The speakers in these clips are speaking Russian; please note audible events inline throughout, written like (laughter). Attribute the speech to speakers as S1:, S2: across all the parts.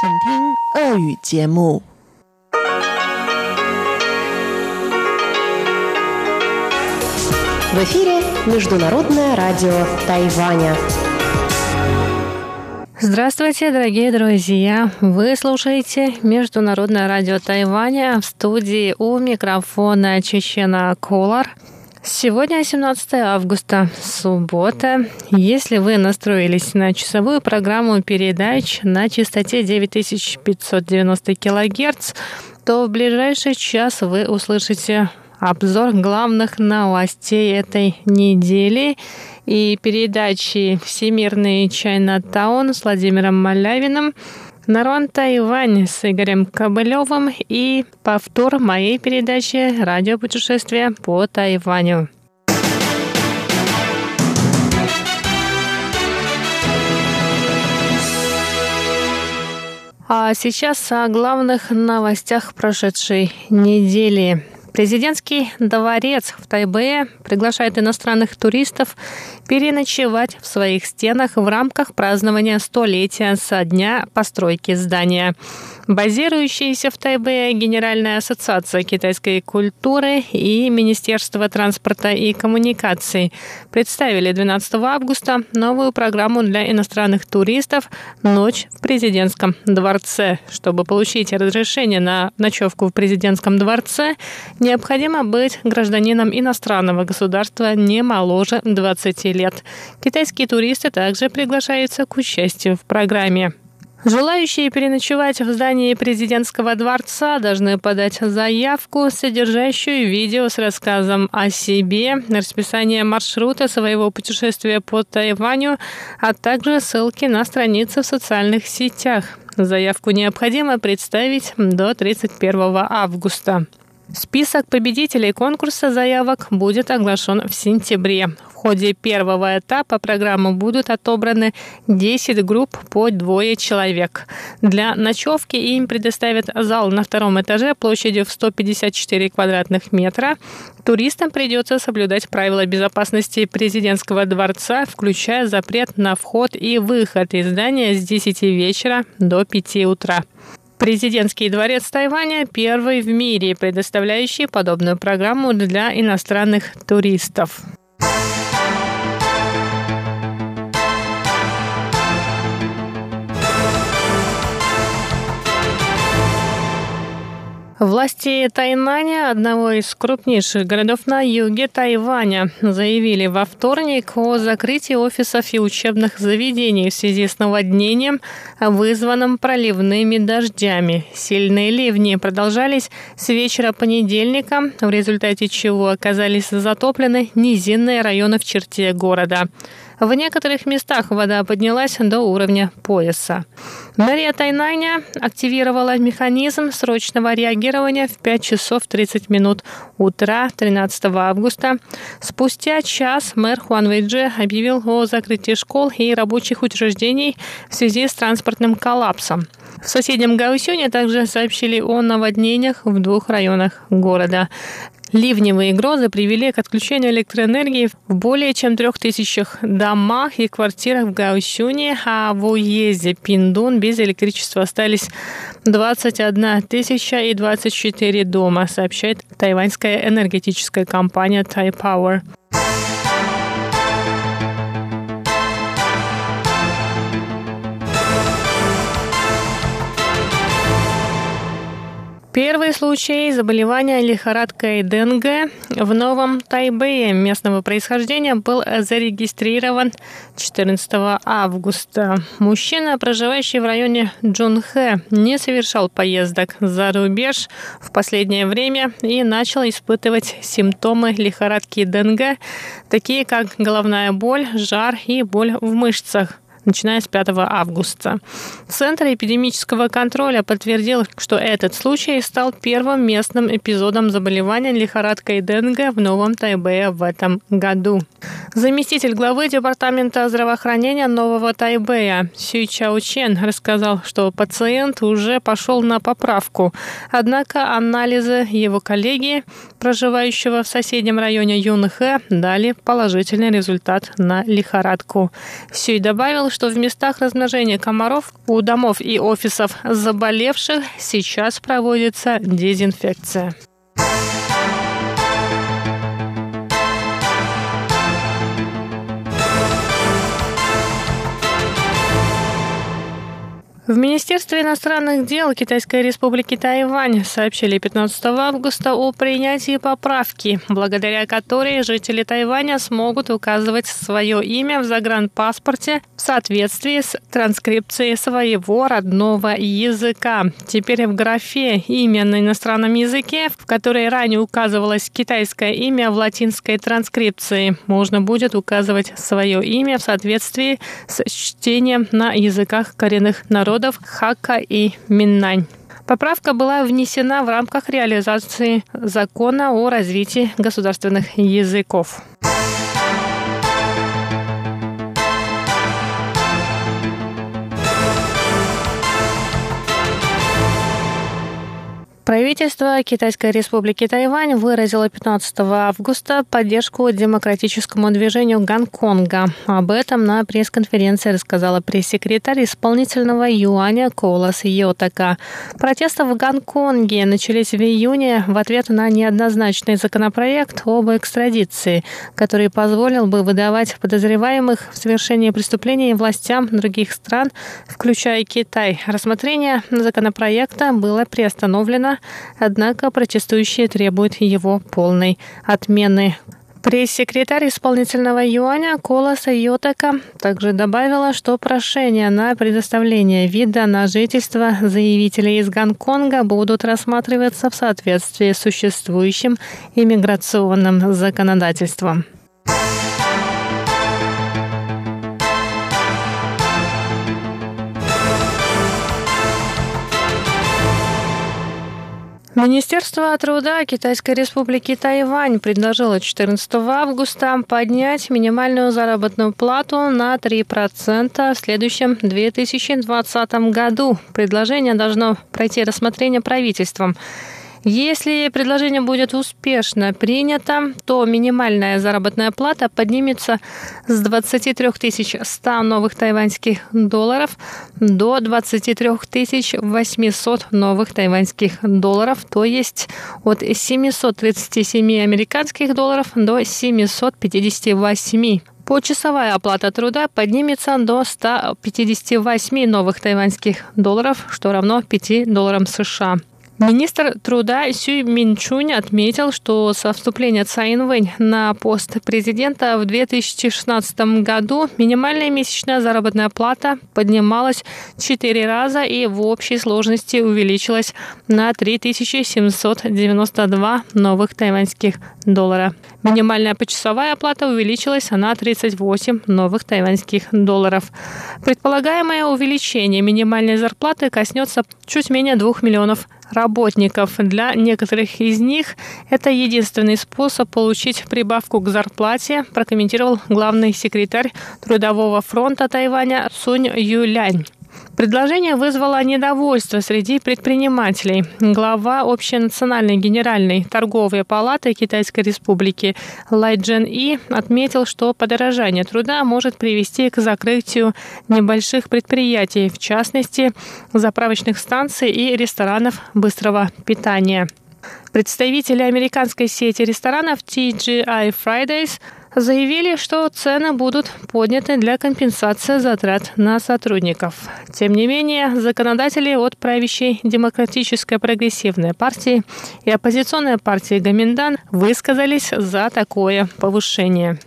S1: 请听俄语节目。
S2: В эфире Международное радио Тайваня.
S3: Здравствуйте, дорогие друзья! Вы слушаете Международное радио Тайваня в студии у микрофона Чечена Колор. Сегодня 17 августа, суббота. Если вы настроились на часовую программу передач на частоте 9590 кГц, то в ближайший час вы услышите обзор главных новостей этой недели и передачи «Всемирный Чайна-таун» с Владимиром Малявиным, Нарон Тайвань с Игорем Кобылевым и повтор моей передачи «Радиопутешествие по Тайваню». А сейчас о главных новостях прошедшей недели. Президентский дворец в Тайбэе приглашает иностранных туристов переночевать в своих стенах в рамках празднования столетия со дня постройки здания. Базирующаяся в Тайбэе Генеральная ассоциация китайской культуры и Министерство транспорта и коммуникаций представили 12 августа новую программу для иностранных туристов «Ночь в президентском дворце». Чтобы получить разрешение на ночевку в президентском дворце, необходимо быть гражданином иностранного государства не моложе 20 лет. Китайские туристы также приглашаются к участию в программе. Желающие переночевать в здании президентского дворца должны подать заявку, содержащую видео с рассказом о себе, расписание маршрута своего путешествия по Тайваню, а также ссылки на страницы в социальных сетях. Заявку необходимо представить до 31 августа. Список победителей конкурса заявок будет оглашен в сентябре. Ходе первого этапа программы будут отобраны 10 групп по двое человек. Для ночевки им предоставят зал на втором этаже площадью в 154 квадратных метра. Туристам придется соблюдать правила безопасности президентского дворца, включая запрет на вход и выход из здания с 10 вечера до 5 утра. Президентский дворец Тайваня – первый в мире, предоставляющий подобную программу для иностранных туристов. Власти Тайнаня, одного из крупнейших городов на юге Тайваня, заявили во вторник о закрытии офисов и учебных заведений в связи с наводнением, вызванным проливными дождями. Сильные ливни продолжались с вечера понедельника, в результате чего оказались затоплены низинные районы в черте города. В некоторых местах вода поднялась до уровня пояса. Мэрия Тайнаня активировала механизм срочного реагирования в 5 часов 30 минут утра 13 августа. Спустя час мэр Хуан Вэйджи объявил о закрытии школ и рабочих учреждений в связи с транспортным коллапсом. В соседнем Гаусюне также сообщили о наводнениях в двух районах города. Ливневые грозы привели к отключению электроэнергии в более чем трех тысячах домах и квартирах в Гаусюне, а в уезде Пиндун без электричества остались 21 тысяча и 24 дома, сообщает тайваньская энергетическая компания Taipower. Первый случай заболевания лихорадкой ДНГ в Новом Тайбэе местного происхождения был зарегистрирован 14 августа. Мужчина, проживающий в районе Джунхэ, не совершал поездок за рубеж в последнее время и начал испытывать симптомы лихорадки ДНГ, такие как головная боль, жар и боль в мышцах начиная с 5 августа. Центр эпидемического контроля подтвердил, что этот случай стал первым местным эпизодом заболевания лихорадкой ДНГ в Новом Тайбэе в этом году. Заместитель главы Департамента здравоохранения Нового Тайбэя Сюй Чао Чен рассказал, что пациент уже пошел на поправку. Однако анализы его коллеги, проживающего в соседнем районе Юнхэ, дали положительный результат на лихорадку. Сюй добавил, что в местах размножения комаров у домов и офисов заболевших сейчас проводится дезинфекция. В Министерстве иностранных дел Китайской республики Тайвань сообщили 15 августа о принятии поправки, благодаря которой жители Тайваня смогут указывать свое имя в загранпаспорте в соответствии с транскрипцией своего родного языка. Теперь в графе «Имя на иностранном языке», в которой ранее указывалось китайское имя в латинской транскрипции, можно будет указывать свое имя в соответствии с чтением на языках коренных народов народов Хака и Миннань. Поправка была внесена в рамках реализации закона о развитии государственных языков. Правительство Китайской республики Тайвань выразило 15 августа поддержку демократическому движению Гонконга. Об этом на пресс-конференции рассказала пресс-секретарь исполнительного юаня Колас Йотака. Протесты в Гонконге начались в июне в ответ на неоднозначный законопроект об экстрадиции, который позволил бы выдавать подозреваемых в совершении преступлений властям других стран, включая Китай. Рассмотрение законопроекта было приостановлено однако протестующие требуют его полной отмены. Пресс-секретарь исполнительного юаня Колоса Йотака также добавила, что прошения на предоставление вида на жительство заявителей из Гонконга будут рассматриваться в соответствии с существующим иммиграционным законодательством. Министерство труда Китайской республики Тайвань предложило 14 августа поднять минимальную заработную плату на 3% в следующем 2020 году. Предложение должно пройти рассмотрение правительством. Если предложение будет успешно принято, то минимальная заработная плата поднимется с 23 100 новых тайваньских долларов до 23 800 новых тайваньских долларов, то есть от 737 американских долларов до 758 Почасовая оплата труда поднимется до 158 новых тайваньских долларов, что равно 5 долларам США. Министр труда Сюй Минчунь отметил, что со вступления Цай Инвэнь на пост президента в 2016 году минимальная месячная заработная плата поднималась четыре раза и в общей сложности увеличилась на 3792 новых тайваньских доллара. Минимальная почасовая оплата увеличилась на 38 новых тайваньских долларов. Предполагаемое увеличение минимальной зарплаты коснется чуть менее 2 миллионов работников. Для некоторых из них это единственный способ получить прибавку к зарплате, прокомментировал главный секретарь Трудового фронта Тайваня Сунь Юлянь. Предложение вызвало недовольство среди предпринимателей. Глава Общенациональной генеральной торговой палаты Китайской Республики Лай Джен И отметил, что подорожание труда может привести к закрытию небольших предприятий, в частности, заправочных станций и ресторанов быстрого питания. Представители американской сети ресторанов TGI Fridays заявили, что цены будут подняты для компенсации затрат на сотрудников. Тем не менее, законодатели от правящей Демократической прогрессивной партии и оппозиционной партии Гаминдан высказались за такое повышение.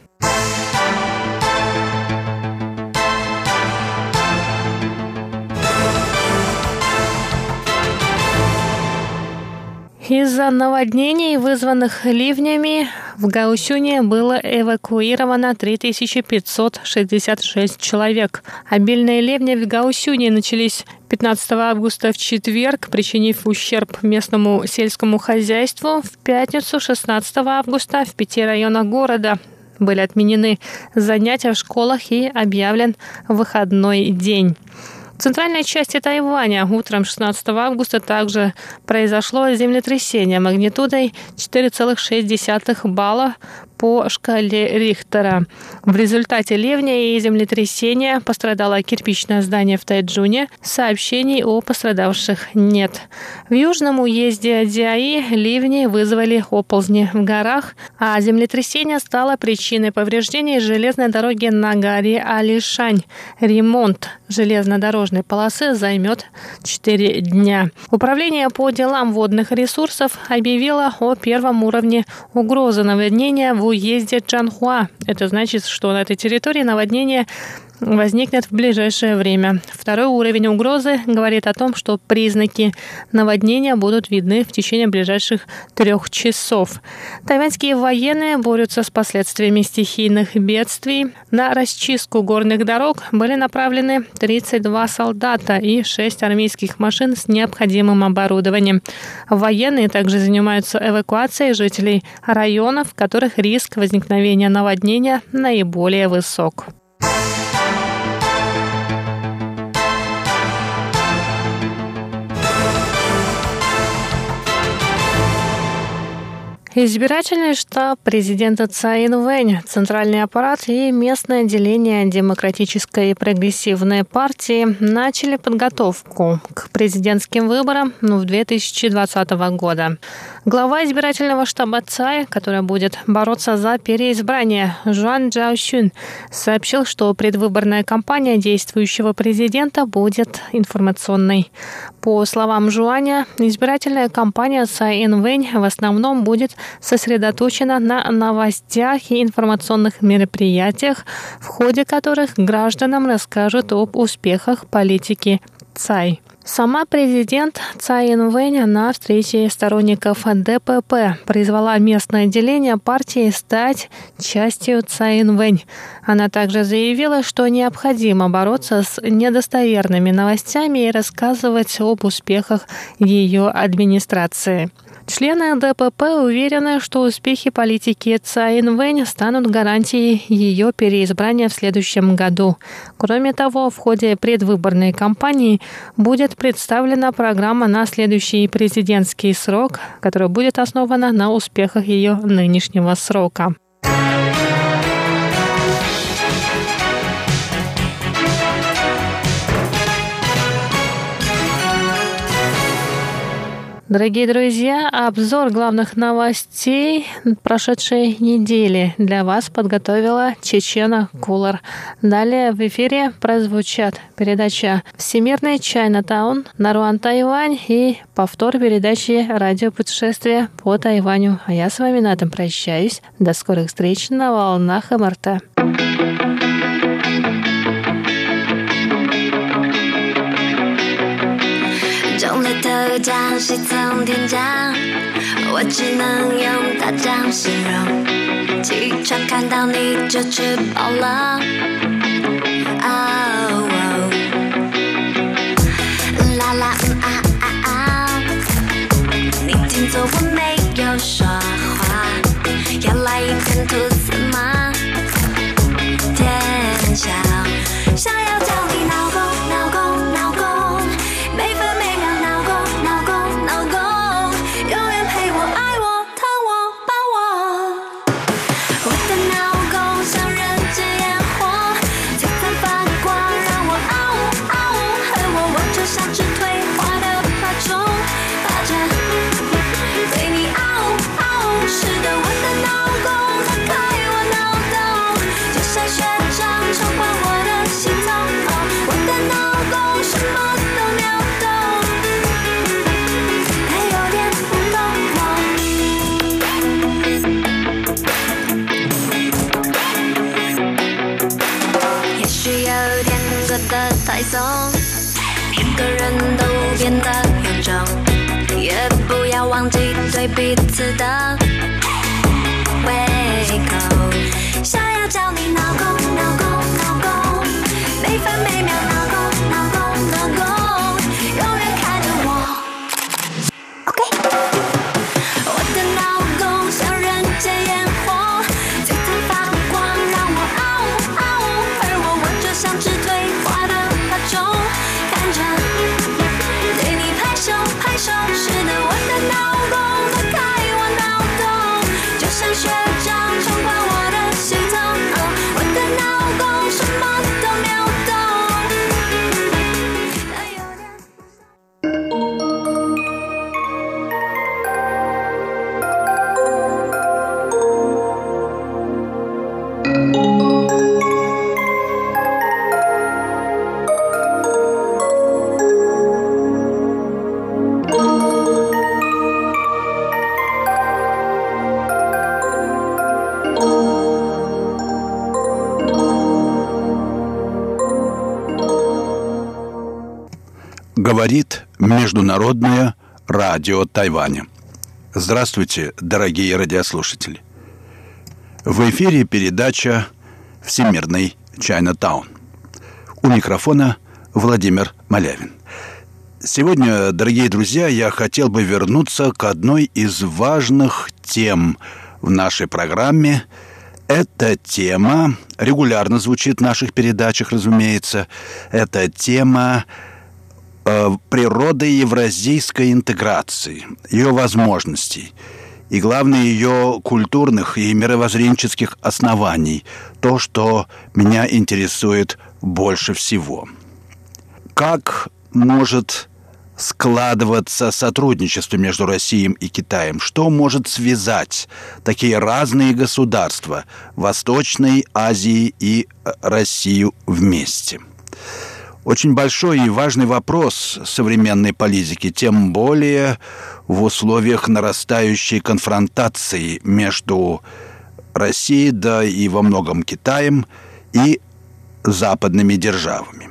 S3: Из-за наводнений, вызванных ливнями, в Гаусюне было эвакуировано 3566 человек. Обильные ливни в Гаусюне начались 15 августа в четверг, причинив ущерб местному сельскому хозяйству. В пятницу 16 августа в пяти районах города были отменены занятия в школах и объявлен выходной день. В центральной части Тайваня. Утром 16 августа также произошло землетрясение магнитудой 4,6 балла по шкале Рихтера. В результате ливня и землетрясения пострадало кирпичное здание в Тайджуне. Сообщений о пострадавших нет. В южном уезде Диаи ливни вызвали оползни в горах, а землетрясение стало причиной повреждений железной дороги на горе Алишань. Ремонт железнодорожной полосы займет 4 дня. Управление по делам водных ресурсов объявило о первом уровне угрозы наводнения в уезде Чанхуа. Это значит, что на этой территории наводнение возникнет в ближайшее время. Второй уровень угрозы говорит о том, что признаки наводнения будут видны в течение ближайших трех часов. Тайваньские военные борются с последствиями стихийных бедствий. На расчистку горных дорог были направлены 32 солдата и 6 армейских машин с необходимым оборудованием. Военные также занимаются эвакуацией жителей районов, в которых риск возникновения наводнения наиболее высок. Избирательный штаб президента Цаин Вэнь, центральный аппарат и местное отделение Демократической и прогрессивной партии начали подготовку к президентским выборам в 2020 года. Глава избирательного штаба ЦАИ, который будет бороться за переизбрание, Жуан Джаошюн, сообщил, что предвыборная кампания действующего президента будет информационной. По словам Жуаня, избирательная кампания Цай Инвэнь в основном будет сосредоточена на новостях и информационных мероприятиях, в ходе которых гражданам расскажут об успехах политики Цай. Сама президент Цай Инвэнь на встрече сторонников ДПП призвала местное отделение партии стать частью Цай Инвэнь. Она также заявила, что необходимо бороться с недостоверными новостями и рассказывать об успехах ее администрации. Члены ДПП уверены, что успехи политики Цаин Вэнь станут гарантией ее переизбрания в следующем году. Кроме того, в ходе предвыборной кампании будет представлена программа на следующий президентский срок, которая будет основана на успехах ее нынешнего срока. Дорогие друзья, обзор главных новостей прошедшей недели для вас подготовила Чечена Кулар. Далее в эфире прозвучат передача «Всемирный Чайнатаун», «Наруан Тайвань» и повтор передачи «Радиопутешествие по Тайваню». А я с вами на этом прощаюсь. До скорых встреч на волнах МРТ.
S4: 将喜从天降，我只能用大奖形容。起床看到你就吃饱了。哦，啦啦嗯啊啊啊！你听错我没有说话，要来一片土为彼此的
S5: говорит Международное радио Тайваня. Здравствуйте, дорогие радиослушатели. В эфире передача «Всемирный Чайна-таун». У микрофона Владимир Малявин. Сегодня, дорогие друзья, я хотел бы вернуться к одной из важных тем в нашей программе. Эта тема регулярно звучит в наших передачах, разумеется. Это тема природы евразийской интеграции, ее возможностей и, главное, ее культурных и мировоззренческих оснований, то, что меня интересует больше всего. Как может складываться сотрудничество между Россией и Китаем? Что может связать такие разные государства Восточной Азии и э, Россию вместе? Очень большой и важный вопрос современной политики, тем более в условиях нарастающей конфронтации между Россией, да и во многом Китаем и западными державами.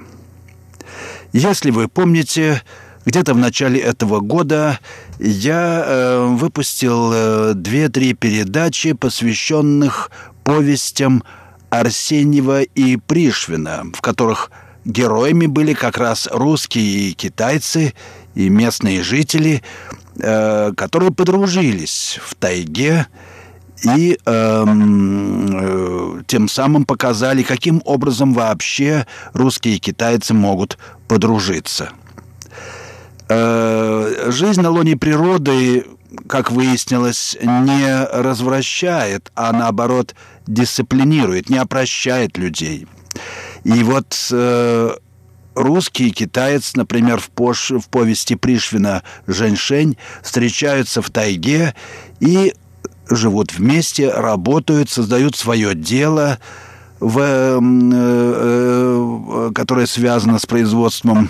S5: Если вы помните, где-то в начале этого года я э, выпустил э, две-три передачи, посвященных повестям Арсеньева и Пришвина, в которых героями были как раз русские и китайцы, и местные жители, э, которые подружились в тайге и эм, э, тем самым показали, каким образом вообще русские и китайцы могут подружиться. Э, жизнь на лоне природы, как выяснилось, не развращает, а наоборот дисциплинирует, не опрощает людей. И вот э, русский и китаец, например, в, пош, в повести Пришвина «Женьшень» встречаются в тайге и живут вместе, работают, создают свое дело, в, э, э, которое связано с производством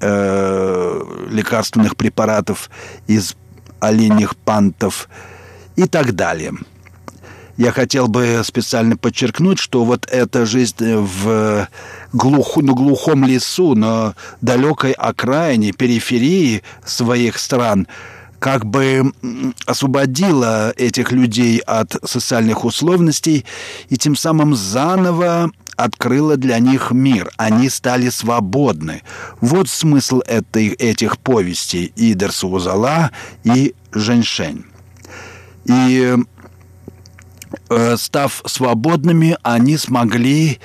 S5: э, лекарственных препаратов из оленьих пантов и так далее. Я хотел бы специально подчеркнуть, что вот эта жизнь в глух, на глухом лесу, на далекой окраине, периферии своих стран – как бы освободила этих людей от социальных условностей и тем самым заново открыла для них мир. Они стали свободны. Вот смысл этой, этих повестей и Дерсуузала, и Женьшень. И став свободными, они смогли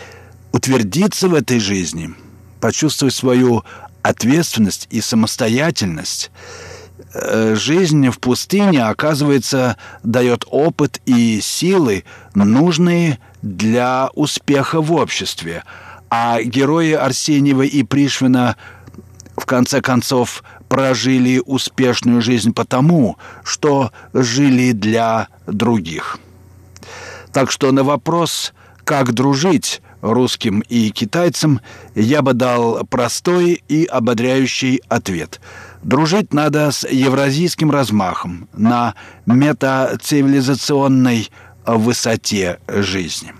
S5: утвердиться в этой жизни, почувствовать свою ответственность и самостоятельность – Э, жизнь в пустыне, оказывается, дает опыт и силы, нужные для успеха в обществе. А герои Арсеньева и Пришвина в конце концов прожили успешную жизнь потому, что жили для других. Так что на вопрос, как дружить русским и китайцам, я бы дал простой и ободряющий ответ – Дружить надо с евразийским размахом на метацивилизационной высоте жизни.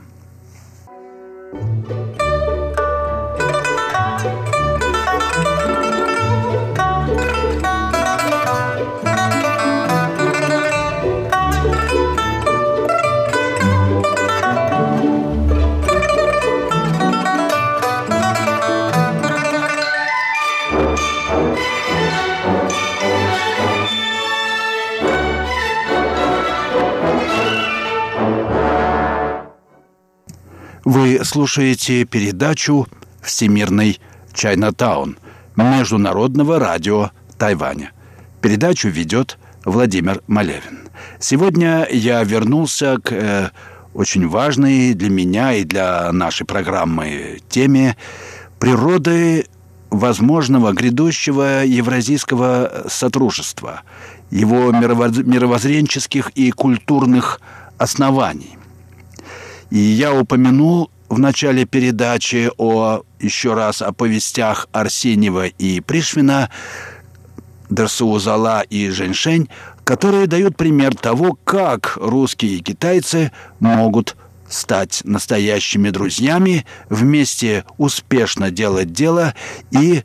S5: Вы слушаете передачу «Всемирный Чайнатаун» Международного радио Тайваня. Передачу ведет Владимир Малевин. Сегодня я вернулся к э, очень важной для меня и для нашей программы теме природы возможного грядущего евразийского сотрудничества, его мировоззренческих и культурных оснований. И я упомянул в начале передачи о, еще раз, о повестях Арсеньева и Пришвина, Дерсуузала и Женьшень, которые дают пример того, как русские и китайцы могут стать настоящими друзьями, вместе успешно делать дело и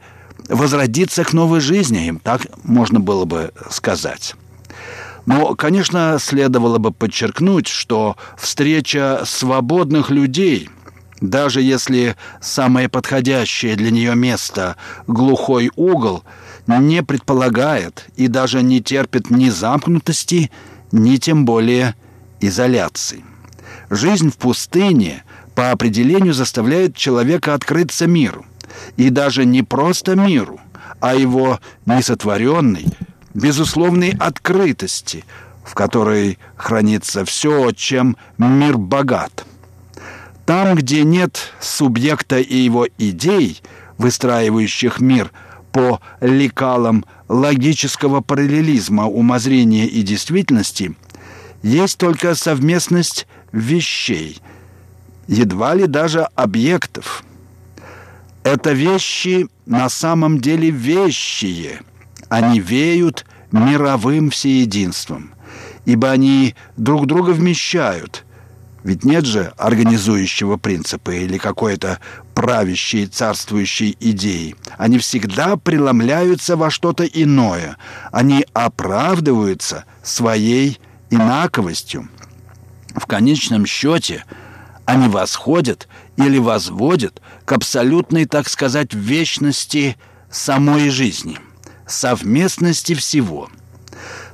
S5: возродиться к новой жизни, им так можно было бы сказать. Но, конечно, следовало бы подчеркнуть, что встреча свободных людей, даже если самое подходящее для нее место – глухой угол, не предполагает и даже не терпит ни замкнутости, ни тем более изоляции. Жизнь в пустыне по определению заставляет человека открыться миру. И даже не просто миру, а его несотворенной, безусловной открытости, в которой хранится все, чем мир богат. Там, где нет субъекта и его идей, выстраивающих мир по лекалам логического параллелизма умозрения и действительности, есть только совместность вещей, едва ли даже объектов. Это вещи на самом деле вещие – они веют мировым всеединством, ибо они друг друга вмещают. Ведь нет же организующего принципа или какой-то правящей, царствующей идеи. Они всегда преломляются во что-то иное. Они оправдываются своей инаковостью. В конечном счете они восходят или возводят к абсолютной, так сказать, вечности самой жизни – совместности всего.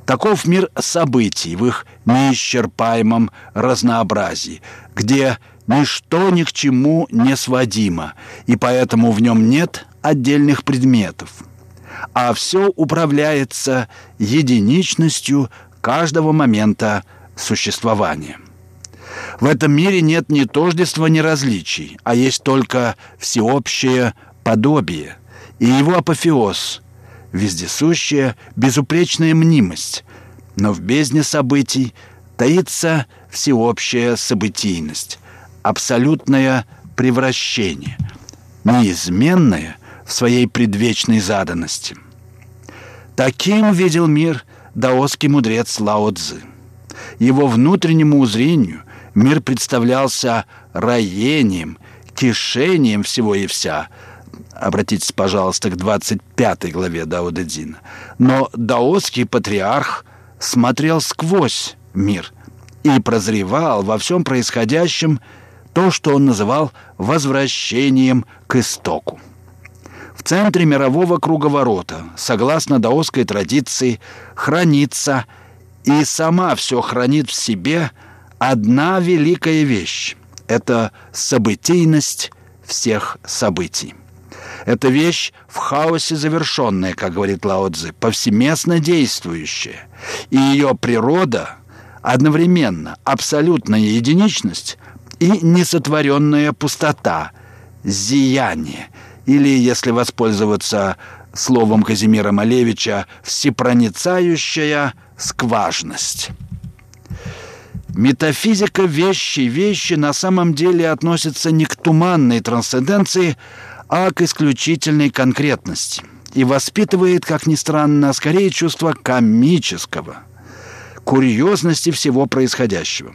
S5: Таков мир событий в их неисчерпаемом разнообразии, где ничто ни к чему не сводимо, и поэтому в нем нет отдельных предметов, а все управляется единичностью каждого момента существования. В этом мире нет ни тождества, ни различий, а есть только всеобщее подобие и его апофеоз – вездесущая, безупречная мнимость, но в бездне событий таится всеобщая событийность, абсолютное превращение, неизменное в своей предвечной заданности. Таким видел мир даосский мудрец Лао Цзы. Его внутреннему узрению мир представлялся роением, кишением всего и вся – Обратитесь, пожалуйста, к 25 главе Дауда Дина. Но даосский патриарх смотрел сквозь мир и прозревал во всем происходящем то, что он называл возвращением к истоку. В центре мирового круговорота, согласно даосской традиции, хранится и сама все хранит в себе одна великая вещь – это событийность всех событий. Это вещь в хаосе завершенная, как говорит Лао Цзи, повсеместно действующая. И ее природа одновременно абсолютная единичность и несотворенная пустота, зияние, или, если воспользоваться словом Казимира Малевича, всепроницающая скважность. Метафизика вещи вещи на самом деле относится не к туманной трансценденции, а к исключительной конкретности и воспитывает, как ни странно, скорее чувство комического, курьезности всего происходящего.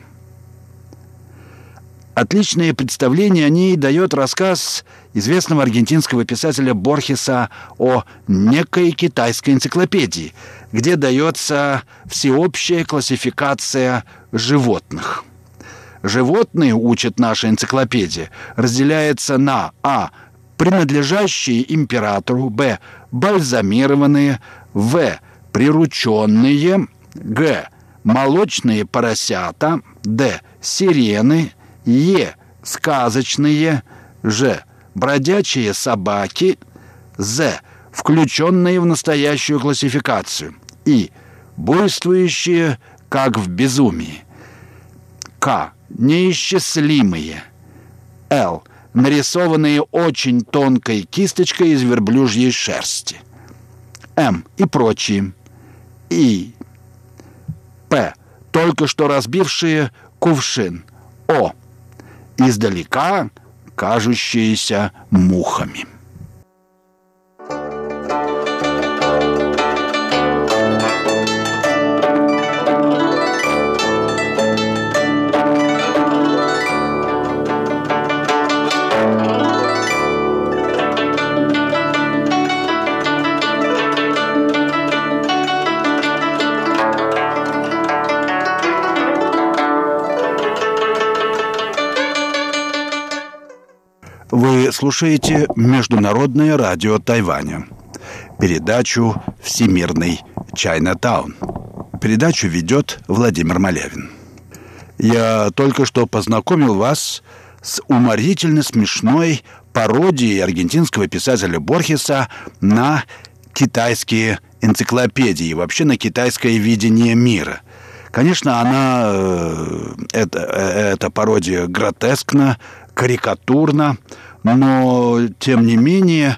S5: Отличное представление о ней дает рассказ известного аргентинского писателя Борхеса о некой китайской энциклопедии, где дается всеобщая классификация животных. Животные, учит наша энциклопедия, разделяется на а – принадлежащие императору, б. бальзамированные, в. прирученные, г. молочные поросята, д. сирены, е. сказочные, ж. бродячие собаки, з. включенные в настоящую классификацию, и. буйствующие, как в безумии, к. неисчислимые, л нарисованные очень тонкой кисточкой из верблюжьей шерсти. М и прочие. И. П. Только что разбившие кувшин. О. Издалека кажущиеся мухами. Слушаете Международное радио Тайваня. Передачу «Всемирный Чайнатаун». Передачу ведет Владимир Малявин. Я только что познакомил вас с уморительно смешной пародией аргентинского писателя Борхеса на китайские энциклопедии, вообще на китайское видение мира. Конечно, она, э, это, э, эта пародия гротескна, карикатурна, но, тем не менее,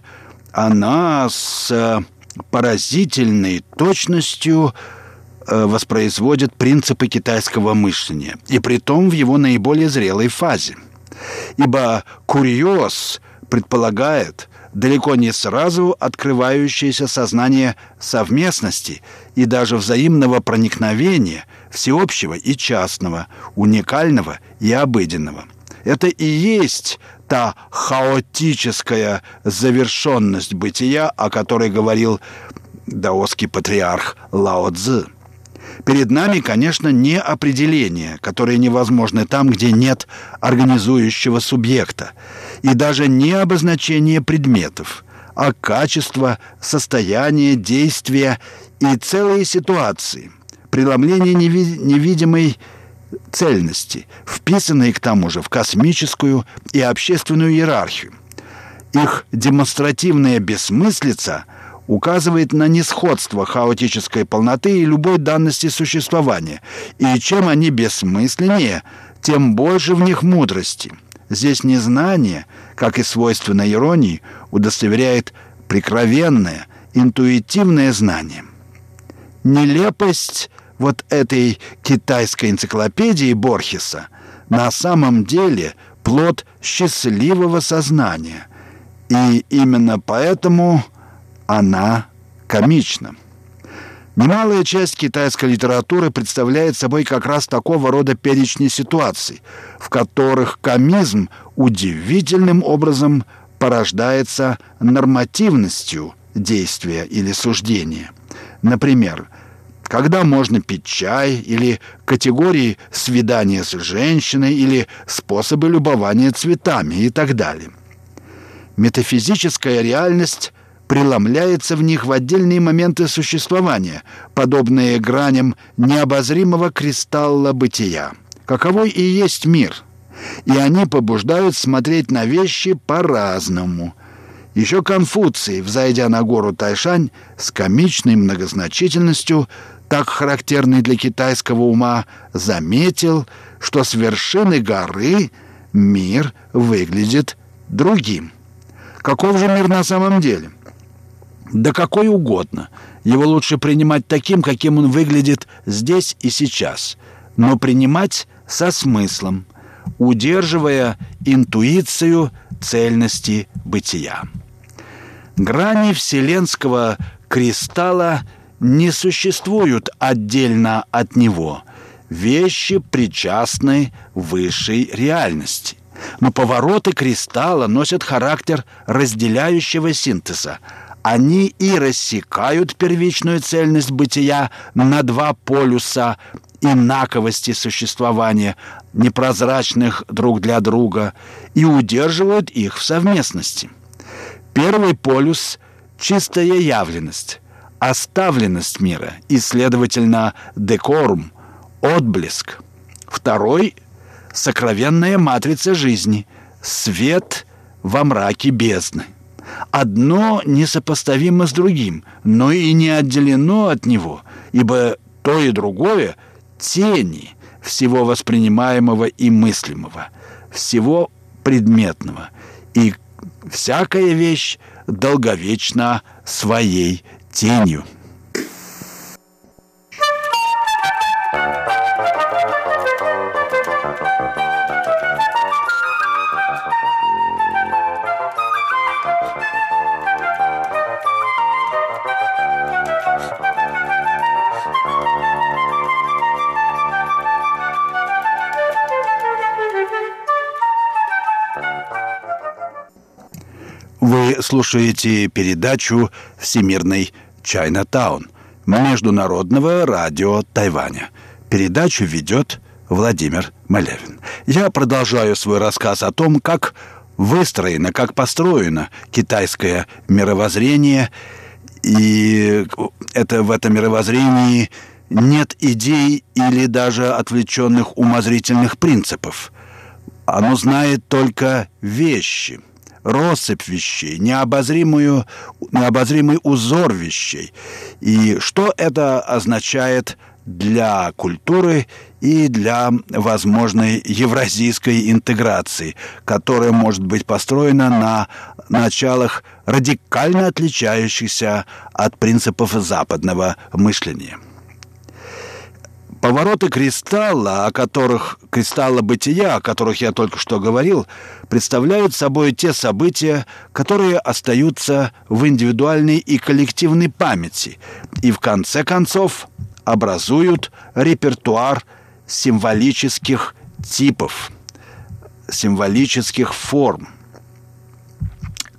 S5: она с поразительной точностью э, воспроизводит принципы китайского мышления, и при том в его наиболее зрелой фазе. Ибо курьез предполагает далеко не сразу открывающееся сознание совместности и даже взаимного проникновения, всеобщего и частного, уникального и обыденного. Это и есть та хаотическая завершенность бытия, о которой говорил даосский патриарх Лао Цзы. Перед нами, конечно, не определения, которые невозможны там, где нет организующего субъекта, и даже не обозначение предметов, а качество, состояние, действия и целые ситуации, преломление неви- невидимой цельности, вписанные к тому же в космическую и общественную иерархию. Их демонстративная бессмыслица указывает на несходство хаотической полноты и любой данности существования, и чем они бессмысленнее, тем больше в них мудрости. Здесь незнание, как и свойственно иронии, удостоверяет прикровенное, интуитивное знание. Нелепость вот этой китайской энциклопедии Борхеса на самом деле плод счастливого сознания. И именно поэтому она комична. Немалая часть китайской литературы представляет собой как раз такого рода перечни ситуаций, в которых комизм удивительным образом порождается нормативностью действия или суждения. Например, когда можно пить чай, или категории свидания с женщиной, или способы любования цветами и так далее. Метафизическая реальность преломляется в них в отдельные моменты существования, подобные граням необозримого кристалла бытия. Каковой и есть мир. И они побуждают смотреть на вещи по-разному. Еще Конфуций, взойдя на гору Тайшань, с комичной многозначительностью так характерный для китайского ума, заметил, что с вершины горы мир выглядит другим. Каков же мир на самом деле? Да какой угодно. Его лучше принимать таким, каким он выглядит здесь и сейчас, но принимать со смыслом, удерживая интуицию цельности бытия. Грани вселенского кристалла – не существуют отдельно от него. Вещи причастны высшей реальности. Но повороты кристалла носят характер разделяющего синтеза. Они и рассекают первичную цельность бытия на два полюса инаковости существования, непрозрачных друг для друга, и удерживают их в совместности. Первый полюс – чистая явленность, оставленность мира и, следовательно, декорум, отблеск. Второй — сокровенная матрица жизни, свет во мраке бездны. Одно несопоставимо с другим, но и не отделено от него, ибо то и другое — тени всего воспринимаемого и мыслимого, всего предметного, и всякая вещь долговечна своей тенью. Слушаете передачу «Всемирный Чайнатаун» Международного радио Тайваня. Передачу ведет Владимир Малявин. Я продолжаю свой рассказ о том, как выстроено, как построено китайское мировоззрение, и это в этом мировоззрении нет идей или даже отвлеченных умозрительных принципов. Оно знает только вещи, россыпь вещей, необозримую, необозримый узор вещей. И что это означает для культуры и для возможной евразийской интеграции, которая может быть построена на началах радикально отличающихся от принципов западного мышления. Повороты кристалла, о которых кристалла бытия, о которых я только что говорил, представляют собой те события, которые остаются в индивидуальной и коллективной памяти и в конце концов образуют репертуар символических типов, символических форм,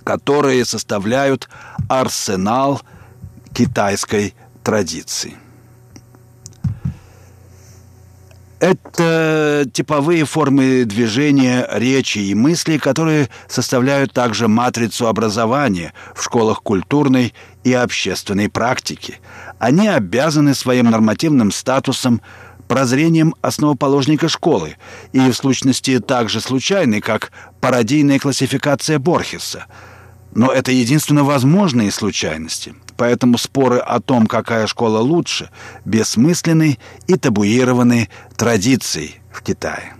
S5: которые составляют арсенал китайской традиции. Это типовые формы движения, речи и мысли, которые составляют также матрицу образования в школах культурной и общественной практики. Они обязаны своим нормативным статусом прозрением основоположника школы и, в сущности, так случайны, как пародийная классификация Борхеса. Но это единственно возможные случайности – Поэтому споры о том, какая школа лучше, бессмысленны и табуированы традицией в Китае.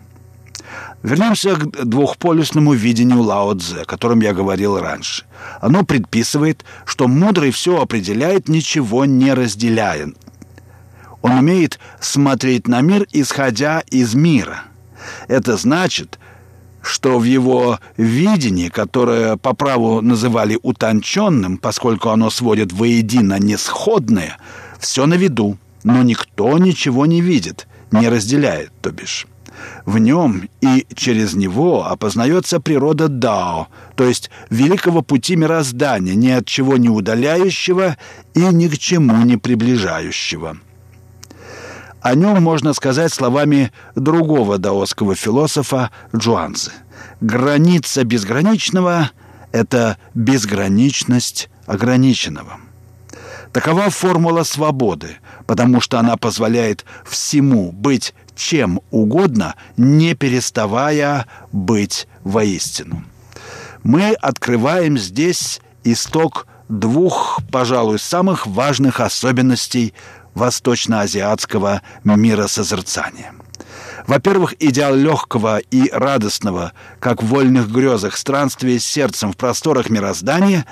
S5: Вернемся к двухполюсному видению Лао Цзэ, о котором я говорил раньше. Оно предписывает, что мудрый все определяет, ничего не разделяя. Он умеет смотреть на мир, исходя из мира. Это значит, что в его видении, которое по праву называли утонченным, поскольку оно сводит воедино несходное, все на виду, но никто ничего не видит, не разделяет, то бишь. В нем и через него опознается природа Дао, то есть великого пути мироздания, ни от чего не удаляющего и ни к чему не приближающего. О нем можно сказать словами другого даосского философа Джуанзы. Граница безграничного — это безграничность ограниченного. Такова формула свободы, потому что она позволяет всему быть чем угодно, не переставая быть воистину. Мы открываем здесь исток двух, пожалуй, самых важных особенностей восточноазиатского миросозерцания. Во-первых, идеал легкого и радостного, как в вольных грезах, странствия с сердцем в просторах мироздания,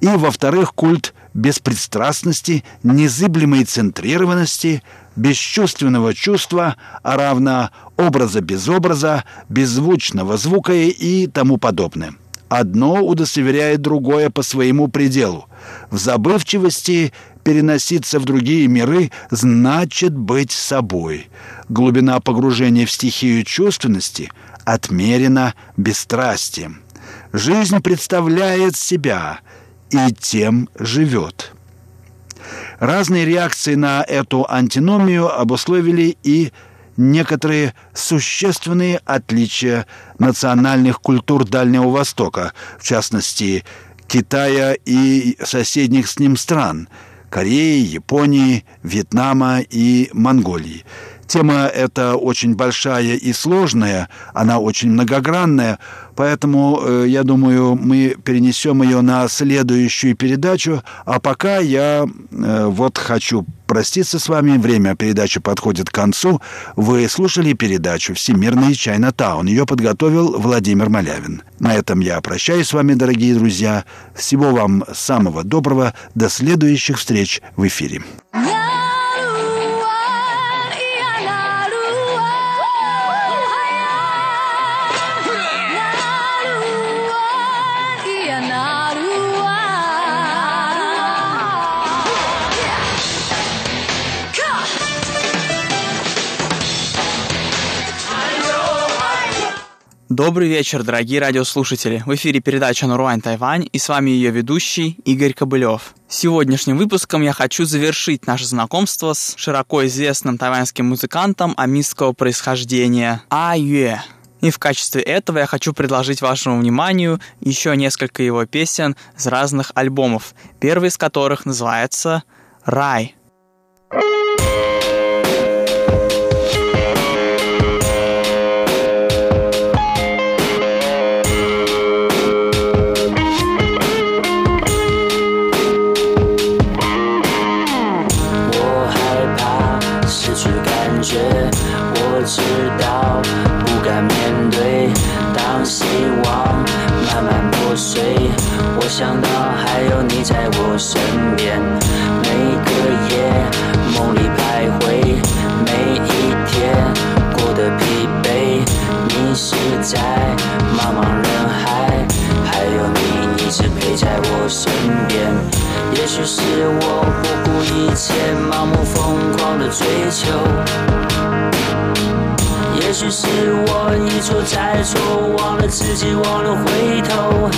S5: и, во-вторых, культ беспристрастности, незыблемой центрированности, бесчувственного чувства, а равно образа без образа, беззвучного звука и тому подобное. Одно удостоверяет другое по своему пределу. В забывчивости переноситься в другие миры значит быть собой. Глубина погружения в стихию чувственности отмерена бесстрастием. Жизнь представляет себя и тем живет. Разные реакции на эту антиномию обусловили и некоторые существенные отличия национальных культур Дальнего Востока, в частности, Китая и соседних с ним стран – Кореи, Японии, Вьетнама и Монголии. Тема эта очень большая и сложная, она очень многогранная, поэтому, э, я думаю, мы перенесем ее на следующую передачу, а пока я э, вот хочу проститься с вами, время передачи подходит к концу. Вы слушали передачу «Всемирный Чайна-таун», ее подготовил Владимир Малявин. На этом я прощаюсь с вами, дорогие друзья. Всего вам самого доброго, до следующих встреч в эфире.
S6: Добрый вечер, дорогие радиослушатели. В эфире передача «Наруань Тайвань» и с вами ее ведущий Игорь Кобылев. Сегодняшним выпуском я хочу завершить наше знакомство с широко известным тайваньским музыкантом амистского происхождения А Юэ. И в качестве этого я хочу предложить вашему вниманию еще несколько его песен с разных альбомов, первый из которых называется «Рай».
S7: 是我不顾一切，盲目疯狂的追求。也许是我一错再错，忘了自己，忘了回头。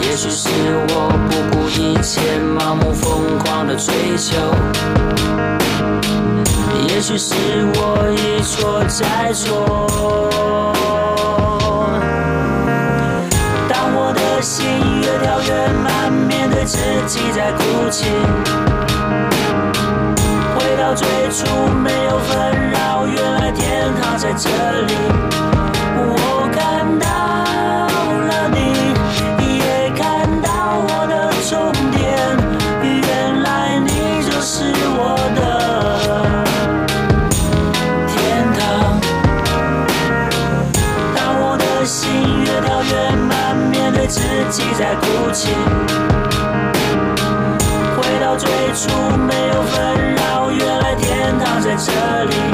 S7: 也许是我不顾一切，盲目疯狂的追求。也许是我一错再错。心越跳越慢，面对自己在哭泣。回到最初，没有纷扰，原来天堂在这里。己在哭泣。回到最初，没有纷扰，原来天堂在这里。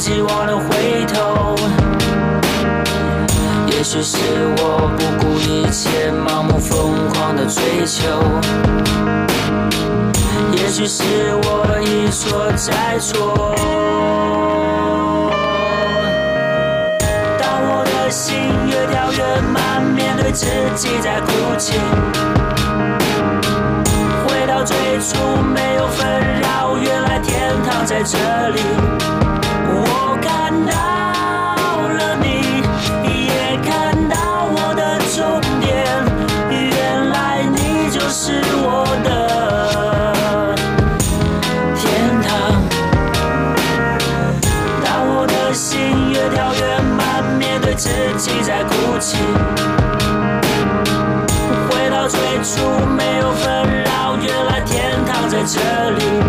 S7: 己，忘了回头。也许是我不顾一切，盲目疯狂的追求。也许是我一错再错。当我的心越跳越慢，面对自己在哭泣。回到最初，没有纷扰，原来天堂在这里。我看到了你，也看到我的终点，原来你就是我的天堂。当我的心越跳越慢，面对自己在哭泣，回到最初，没有纷扰，原来天堂在这里。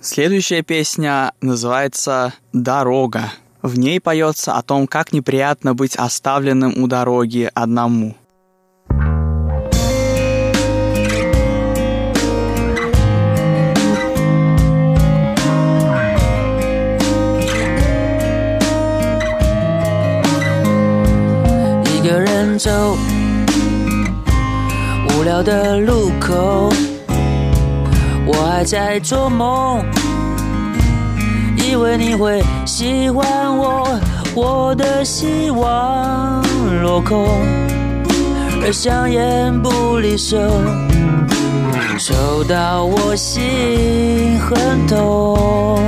S6: Следующая песня называется «Дорога». В ней поется о том, как неприятно быть оставленным у дороги одному.
S7: 一个人走，无聊的路口， 我还在做梦，以为你会喜欢我，我的希望落空，而香烟不离手，抽到我心很痛，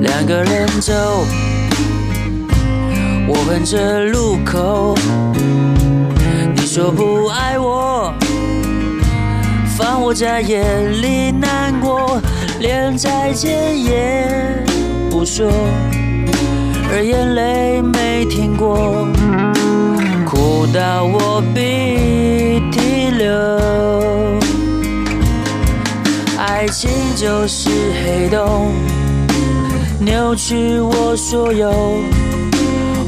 S7: 两个人走。我哼着路口，你说不爱我，放我在夜里难过，连再见也不说，而眼泪没停过，哭到我鼻涕流。爱情就是黑洞，扭曲我所有。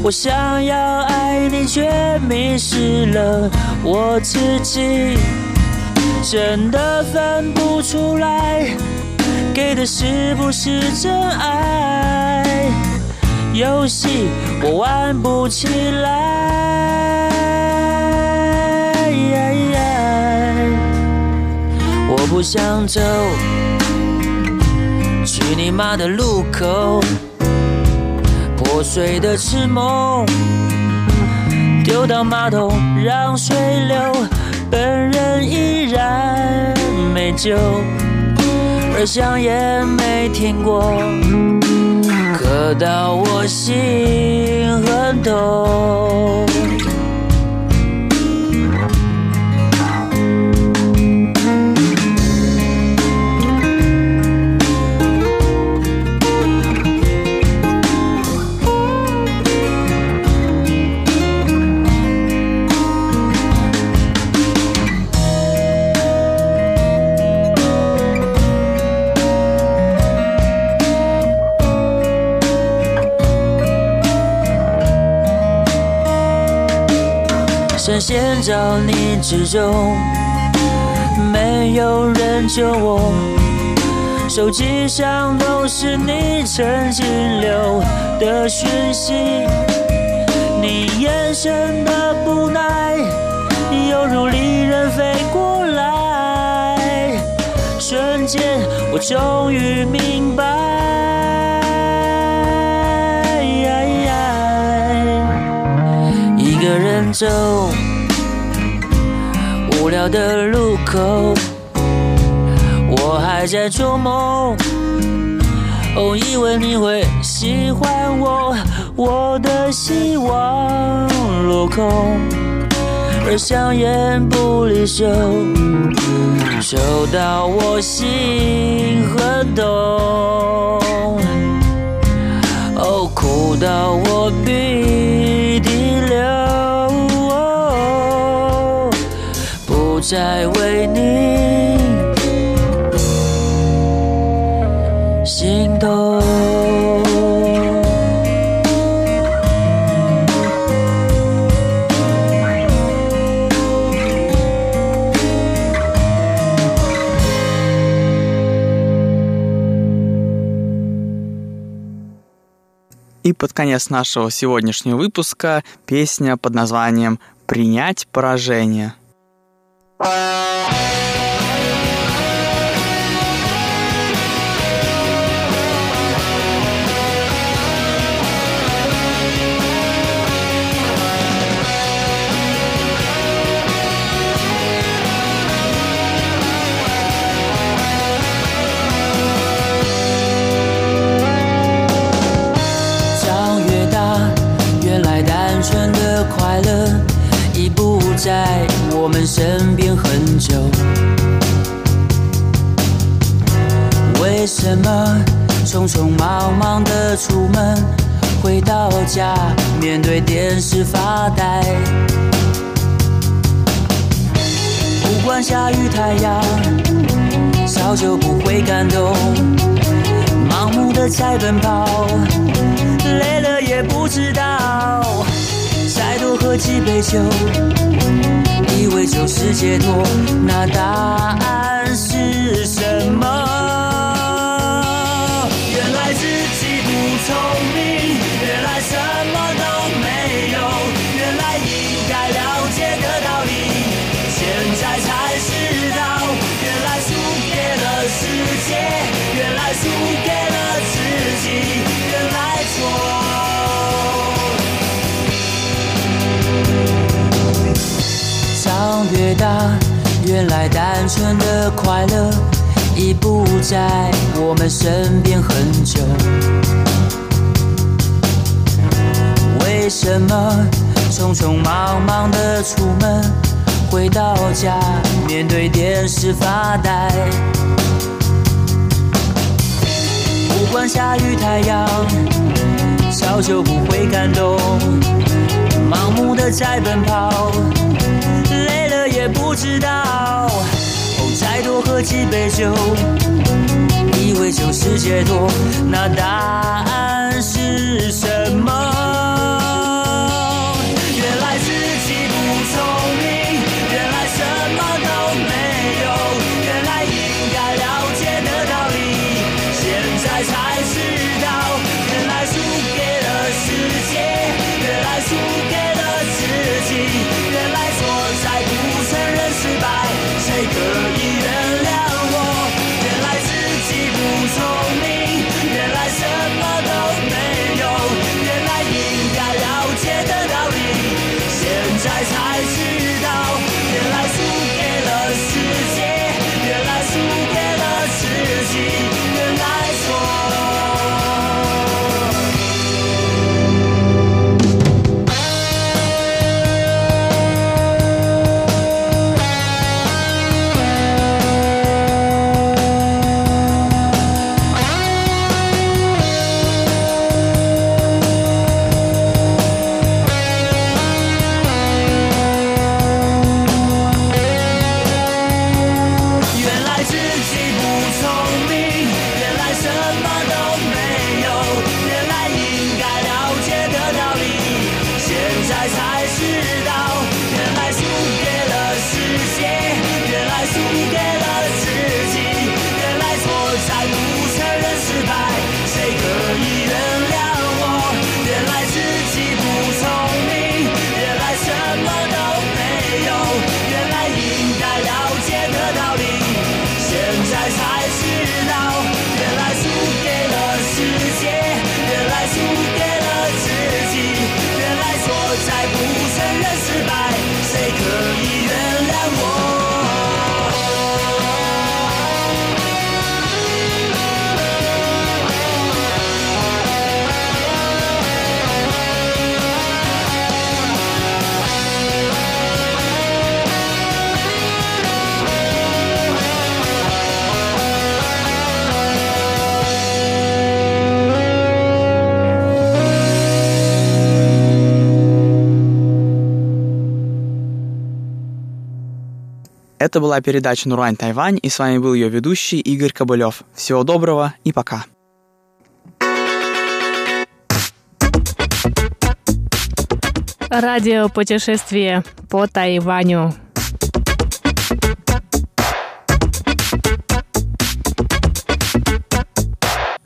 S7: 我想要爱你，却迷失了我自己，真的分不出来，给的是不是真爱？游戏我玩不起来，我不想走，去你妈的路口。破碎的痴梦，丢到马桶让水流，本人依然没救，而香烟没停过，刻到我心很痛。深陷着你之中，没有人救我。手机上都是你曾经留的讯息，你眼神的不耐，犹如利刃飞过来。瞬间，我终于明白。一个人走，无聊的路口，我还在做梦。哦，以为你会喜欢我，我的希望落空，而香烟不离手，抽到我心很痛。哦，哭到我鼻涕流，再为你心动。
S6: И под конец нашего сегодняшнего выпуска песня под названием «Принять поражение». “
S7: Bye. 我们身边很久。为什么匆匆忙忙的出门，回到家面对电视发呆？不管下雨太阳，早就不会感动，盲目的在奔跑，累了也不知道，再多喝几杯酒，就是解脱，那答案是什？原来单纯的快乐已不在我们身边很久。为什么匆匆忙忙的出门，回到家面对电视发呆？不管下雨太阳，早就不会感动，盲目的在奔跑。也不知道，哦，再多喝几杯酒，以为就是解脱，那答案
S6: ？Это была передача Нурань Тайвань, и с вами был ее ведущий Игорь Кобылев. Всего доброго и пока.
S3: Радио путешествие по Тайваню.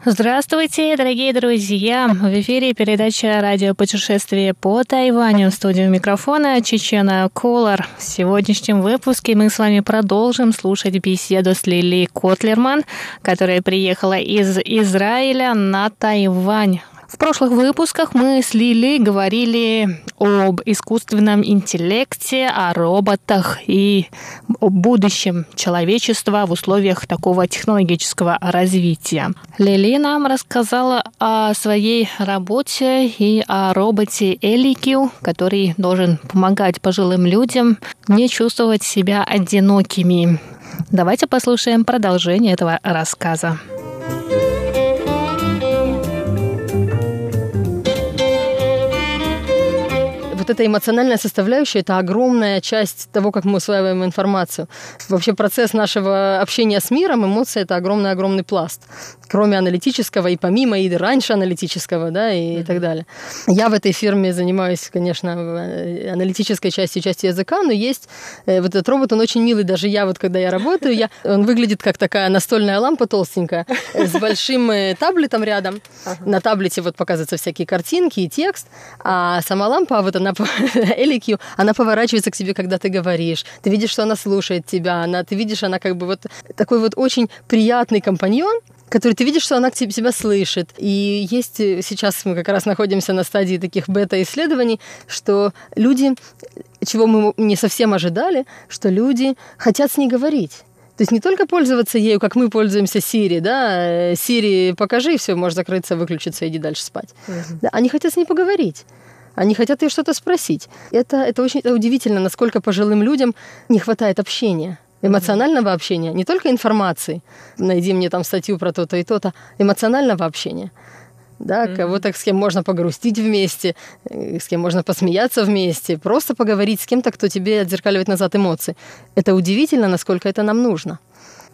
S3: Здравствуйте, дорогие друзья! В эфире передача «Радио путешествие по Тайваню». В студию микрофона Чечена Колор. В сегодняшнем выпуске мы с вами продолжим слушать беседу с Лили Котлерман, которая приехала из Израиля на Тайвань. В прошлых выпусках мы с Лили говорили об искусственном интеллекте, о роботах и о будущем человечества в условиях такого технологического развития. Лили нам рассказала о своей работе и о роботе Эликю, который должен помогать пожилым людям не чувствовать себя одинокими. Давайте послушаем продолжение этого рассказа.
S8: Вот эта эмоциональная составляющая – это огромная часть того, как мы усваиваем информацию. Вообще процесс нашего общения с миром, эмоции – это огромный-огромный пласт. Кроме аналитического и помимо, и раньше аналитического, да, и, и так далее. Я в этой фирме занимаюсь, конечно, э, аналитической частью, частью языка, но есть э, вот этот робот, он очень милый. Даже я вот, когда я работаю, я, (laughs) он выглядит как такая настольная лампа толстенькая э, с большим э, таблетом рядом. На таблете вот показываются всякие картинки и текст, а сама лампа, вот она, LQ, (laughs) она поворачивается к тебе, когда ты говоришь. Ты видишь, что она слушает тебя, она, ты видишь, она как бы вот такой вот очень приятный компаньон, который ты видишь, что она к тебе себя слышит. И есть э, сейчас мы как раз находимся на стадии таких бета-исследований, что люди, чего мы не совсем ожидали, что люди хотят с ней говорить. То есть не только пользоваться ею, как мы пользуемся Siri, да, э, Siri покажи, и все, можешь закрыться, выключиться, иди дальше спать. Угу. Да, они хотят с ней поговорить. Они хотят ее что-то спросить. Это, это очень это удивительно, насколько пожилым людям не хватает общения эмоционального общения, не только информации. Найди мне там статью про то-то и то-то, эмоционального общения. Да, mm-hmm. кого-то, с кем можно погрустить вместе, э, с кем можно посмеяться вместе, просто поговорить с кем-то, кто тебе отзеркаливает назад эмоции. Это удивительно, насколько это нам нужно.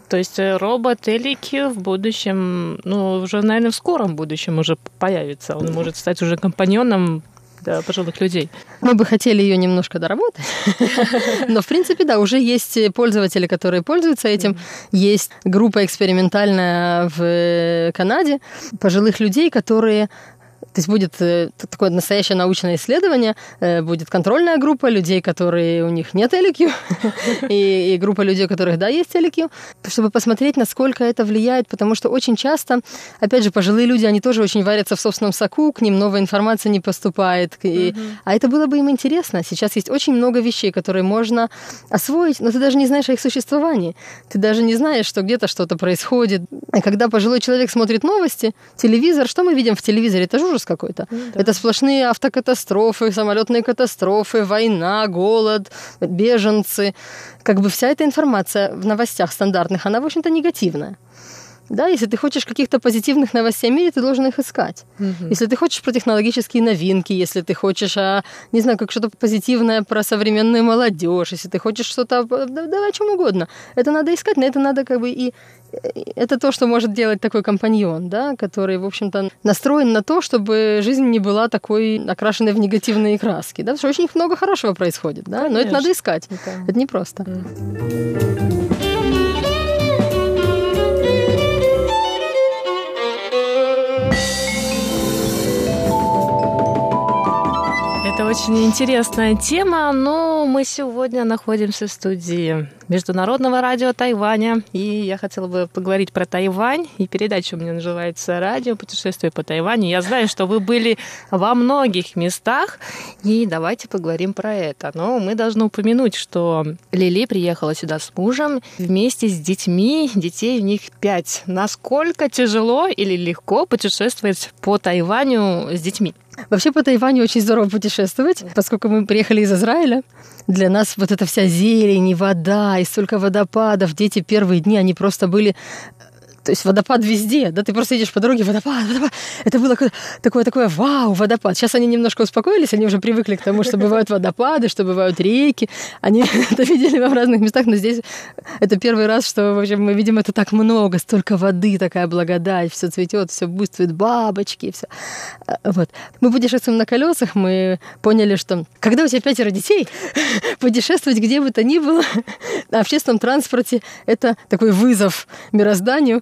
S3: То есть э, робот Элики в будущем, ну, уже, наверное, в скором будущем уже появится. Он может стать уже компаньоном для пожилых людей.
S8: Мы бы хотели ее немножко доработать. (laughs) Но, в принципе, да, уже есть пользователи, которые пользуются этим. Есть группа экспериментальная в Канаде пожилых людей, которые то есть будет э, такое настоящее научное исследование, э, будет контрольная группа людей, которые у них нет LQ, (laughs) и, и группа людей, у которых да, есть LQ, чтобы посмотреть, насколько это влияет, потому что очень часто, опять же, пожилые люди, они тоже очень варятся в собственном соку, к ним новая информация не поступает, и, а это было бы им интересно. Сейчас есть очень много вещей, которые можно освоить, но ты даже не знаешь о их существовании. Ты даже не знаешь, что где-то что-то происходит. И когда пожилой человек смотрит новости, телевизор, что мы видим в телевизоре? Это же ужас какой-то. Ну, да. Это сплошные автокатастрофы, самолетные катастрофы, война, голод, беженцы. Как бы вся эта информация в новостях стандартных, она, в общем-то, негативная. Да, если ты хочешь каких-то позитивных новостей о мире, ты должен их искать. Угу. Если ты хочешь про технологические новинки, если ты хочешь, а, не знаю, как что-то позитивное про современную молодежь, если ты хочешь что-то, да, давай о чем угодно. Это надо искать, на это надо как бы и это то, что может делать такой компаньон, да, который, в общем-то, настроен на то, чтобы жизнь не была такой окрашенной в негативные краски, да, потому что очень много хорошего происходит, да, Конечно. но это надо искать, это, это непросто. Mm.
S3: Очень интересная тема, но мы сегодня находимся в студии Международного радио Тайваня, и я хотела бы поговорить про Тайвань, и передача у меня называется «Радио путешествие по Тайваню». Я знаю, что вы были во многих местах, и давайте поговорим про это. Но мы должны упомянуть, что Лили приехала сюда с мужем вместе с детьми, детей у них пять. Насколько тяжело или легко путешествовать по Тайваню с детьми?
S8: Вообще по Тайваню очень здорово путешествовать, поскольку мы приехали из Израиля. Для нас вот эта вся зелень и вода, и столько водопадов. Дети первые дни, они просто были то есть водопад везде, да, ты просто идешь по дороге, водопад, водопад. Это было такое, такое, вау, водопад. Сейчас они немножко успокоились, они уже привыкли к тому, что бывают водопады, что бывают реки. Они (laughs) это видели в разных местах, но здесь это первый раз, что, в общем, мы видим это так много, столько воды, такая благодать, все цветет, все буйствует, бабочки, все. А, вот. Мы путешествуем на колесах, мы поняли, что когда у тебя пятеро детей, (laughs) путешествовать где бы то ни было (laughs) на общественном транспорте – это такой вызов мирозданию,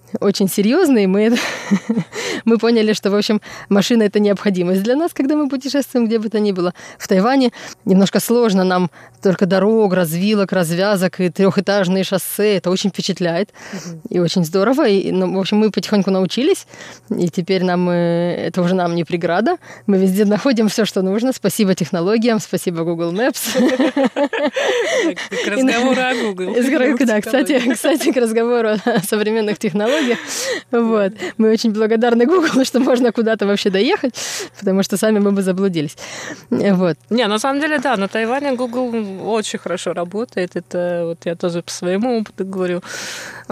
S8: очень серьезный. Мы, (laughs) мы поняли, что, в общем, машина – это необходимость для нас, когда мы путешествуем где бы то ни было. В Тайване немножко сложно нам только дорог, развилок, развязок и трехэтажные шоссе. Это очень впечатляет и очень здорово. И, ну, в общем, мы потихоньку научились, и теперь нам э, это уже нам не преграда. Мы везде находим все, что нужно. Спасибо технологиям, спасибо Google Maps.
S3: К разговору о Google.
S8: Да, кстати, кстати, к разговору о современных технологиях дороге. Вот. Мы очень благодарны Google, что можно куда-то вообще доехать, потому что сами мы бы заблудились. Вот.
S3: Не, на самом деле, да, на Тайване Google очень хорошо работает. Это вот я тоже по своему опыту говорю.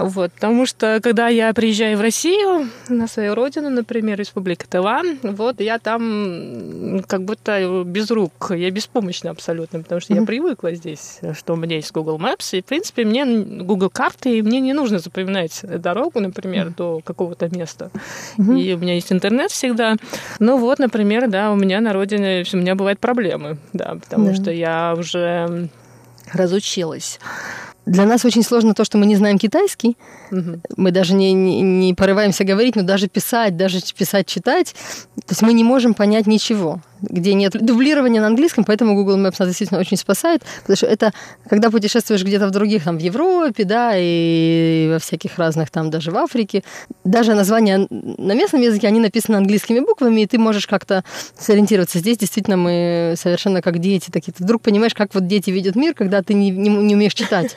S3: Вот, потому что, когда я приезжаю в Россию, на свою родину, например, Республика Тайвань, вот, я там как будто без рук, я беспомощна абсолютно, потому что я привыкла здесь, что у меня есть Google Maps, и, в принципе, мне Google карты, и мне не нужно запоминать дорогу, например, до какого-то места. И у меня есть интернет всегда. Ну вот, например, да, у меня на родине, у меня бывают проблемы, да, потому
S8: Да.
S3: что я уже разучилась.
S8: Для нас очень сложно то, что мы не знаем китайский.
S3: Мгм.
S8: Мы даже не, не, не порываемся говорить, но даже писать, даже писать, читать. То есть мы не можем понять ничего, где нет дублирования на английском, поэтому Google Maps нас действительно очень спасает, потому что это, когда путешествуешь где-то в других, там, в Европе, да, и во всяких разных, там, даже в Африке, даже названия на местном языке, они написаны английскими буквами, и ты можешь как-то сориентироваться. Здесь действительно мы совершенно как дети такие. Ты вдруг понимаешь, как вот дети видят мир, когда ты не, не, не умеешь читать.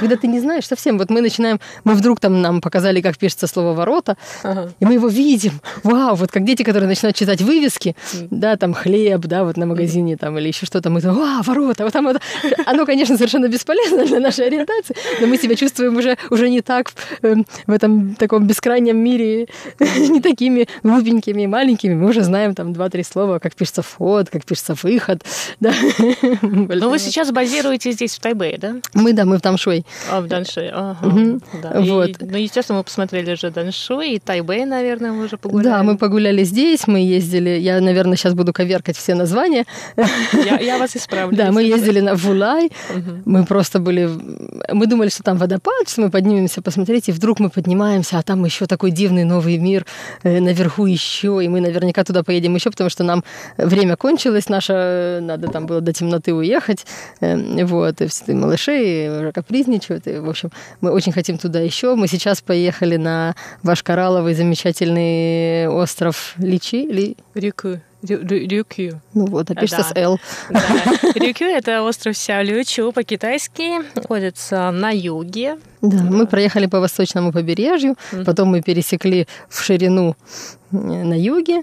S8: Когда ты не знаешь совсем. Вот мы начинаем, мы вдруг там нам показали, как пишется слово «ворота»,
S3: Ага.
S8: и мы его видим. Вау, вот как дети, которые начинают читать вывески, да, там хлеб, да, вот на магазине там или еще что-то, мы там, а, ворота, вот там это. (laughs) Оно, конечно, совершенно бесполезно для нашей ориентации, но мы себя чувствуем уже, уже не так эм, в этом таком бескрайнем мире, (laughs) не такими глупенькими и маленькими. Мы уже знаем там два-три слова, как пишется вход, как пишется выход. (laughs) Да.
S3: Ну, вы сейчас базируетесь здесь, в Тайбэе, да?
S8: Мы, да, мы в Тамшуй.
S3: А, в Данши, ага.
S8: Мгм.
S3: Да. И,
S8: Вот.
S3: ну, естественно, мы посмотрели же Даншуй и Тайбэй, наверное, мы уже погуляли.
S8: Да, мы погуляли здесь, мы ездили, я, наверное, сейчас буду коверкать все названия.
S3: Я, я вас исправлю.
S8: Да, мы ездили на Вулай, мы просто были, мы думали, что там водопад, что мы поднимемся посмотреть, и вдруг мы поднимаемся, а там еще такой дивный новый мир, э, наверху еще, и мы наверняка туда поедем еще, потому что нам время кончилось, наше, э, надо там было до темноты уехать, э, вот, и все малыши уже капризничают, и, в общем, мы очень хотим туда еще. Мы сейчас поехали на ваш коралловый замечательный остров Личи, Ли,
S3: Рюкю. Рю- Рю- Рюкю.
S8: ну вот, а пишется
S3: Да.
S8: с Л.
S3: Да. Рюкю – это остров Сяолючу по-китайски, находится на юге.
S8: Да, мы проехали по восточному побережью, потом мы пересекли в ширину на юге,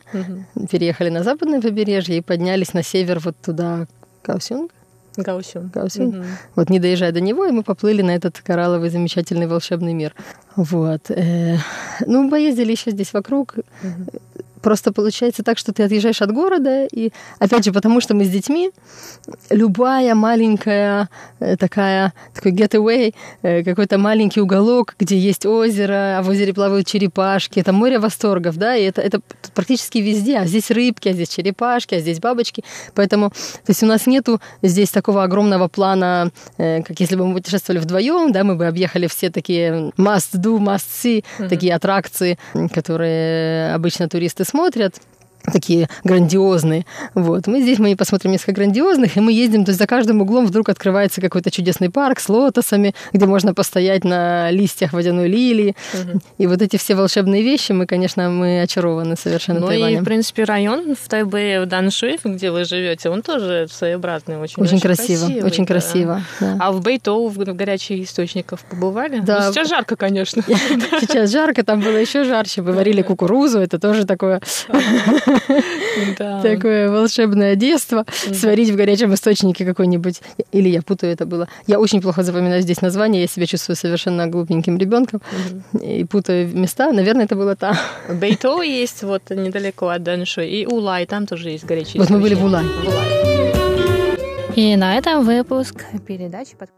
S8: переехали на западное побережье и поднялись на север вот туда, Каосюнг.
S3: Гаусюн.
S8: Каосюнг.
S3: Мгм.
S8: Вот не доезжая до него, и мы поплыли на этот коралловый замечательный волшебный мир. Вот. э, Ну, поездили еще здесь вокруг. Просто получается так, что ты отъезжаешь от города, и опять же, потому что мы с детьми, любая маленькая э, такая, такой getaway, э, какой-то маленький уголок, где есть озеро, а в озере плавают черепашки, это море восторгов, да, и это, это практически везде, а здесь рыбки, а здесь черепашки, а здесь бабочки, поэтому, то есть у нас нету здесь такого огромного плана, э, как если бы мы путешествовали вдвоем, да, мы бы объехали все такие must do, must see, такие аттракции, которые обычно туристы смотрят такие грандиозные. Вот. Мы здесь мы посмотрим несколько грандиозных, и мы ездим, то есть за каждым углом вдруг открывается какой-то чудесный парк с лотосами, где можно постоять на листьях водяной лилии. И вот эти все волшебные вещи, мы, конечно, мы очарованы совершенно
S3: Ну и,
S8: Тайванем.
S3: в принципе, район в Тайбэе, в Даншуй, где вы живете, он тоже своеобразный, очень,
S8: Очень красиво,
S3: красивый,
S8: очень
S3: да.
S8: красиво. да.
S3: А в Бэйтоу, в горячих источниках побывали?
S8: Да.
S3: Ну, сейчас жарко, конечно. (laughs)
S8: Сейчас жарко, там было еще жарче. Мы варили кукурузу, это тоже такое. (laughs) (laughs) такое волшебное детство. Сварить в горячем источнике какой-нибудь. Или я путаю это было. Я очень плохо запоминаю здесь название, я себя чувствую совершенно глупеньким ребенком и путаю места. Наверное, это было там.
S3: Бэйтоу есть вот недалеко от Даншуй, и Улай, там тоже есть горячий
S8: Вот мы были в. Улай.
S3: И на этом выпуск передачи под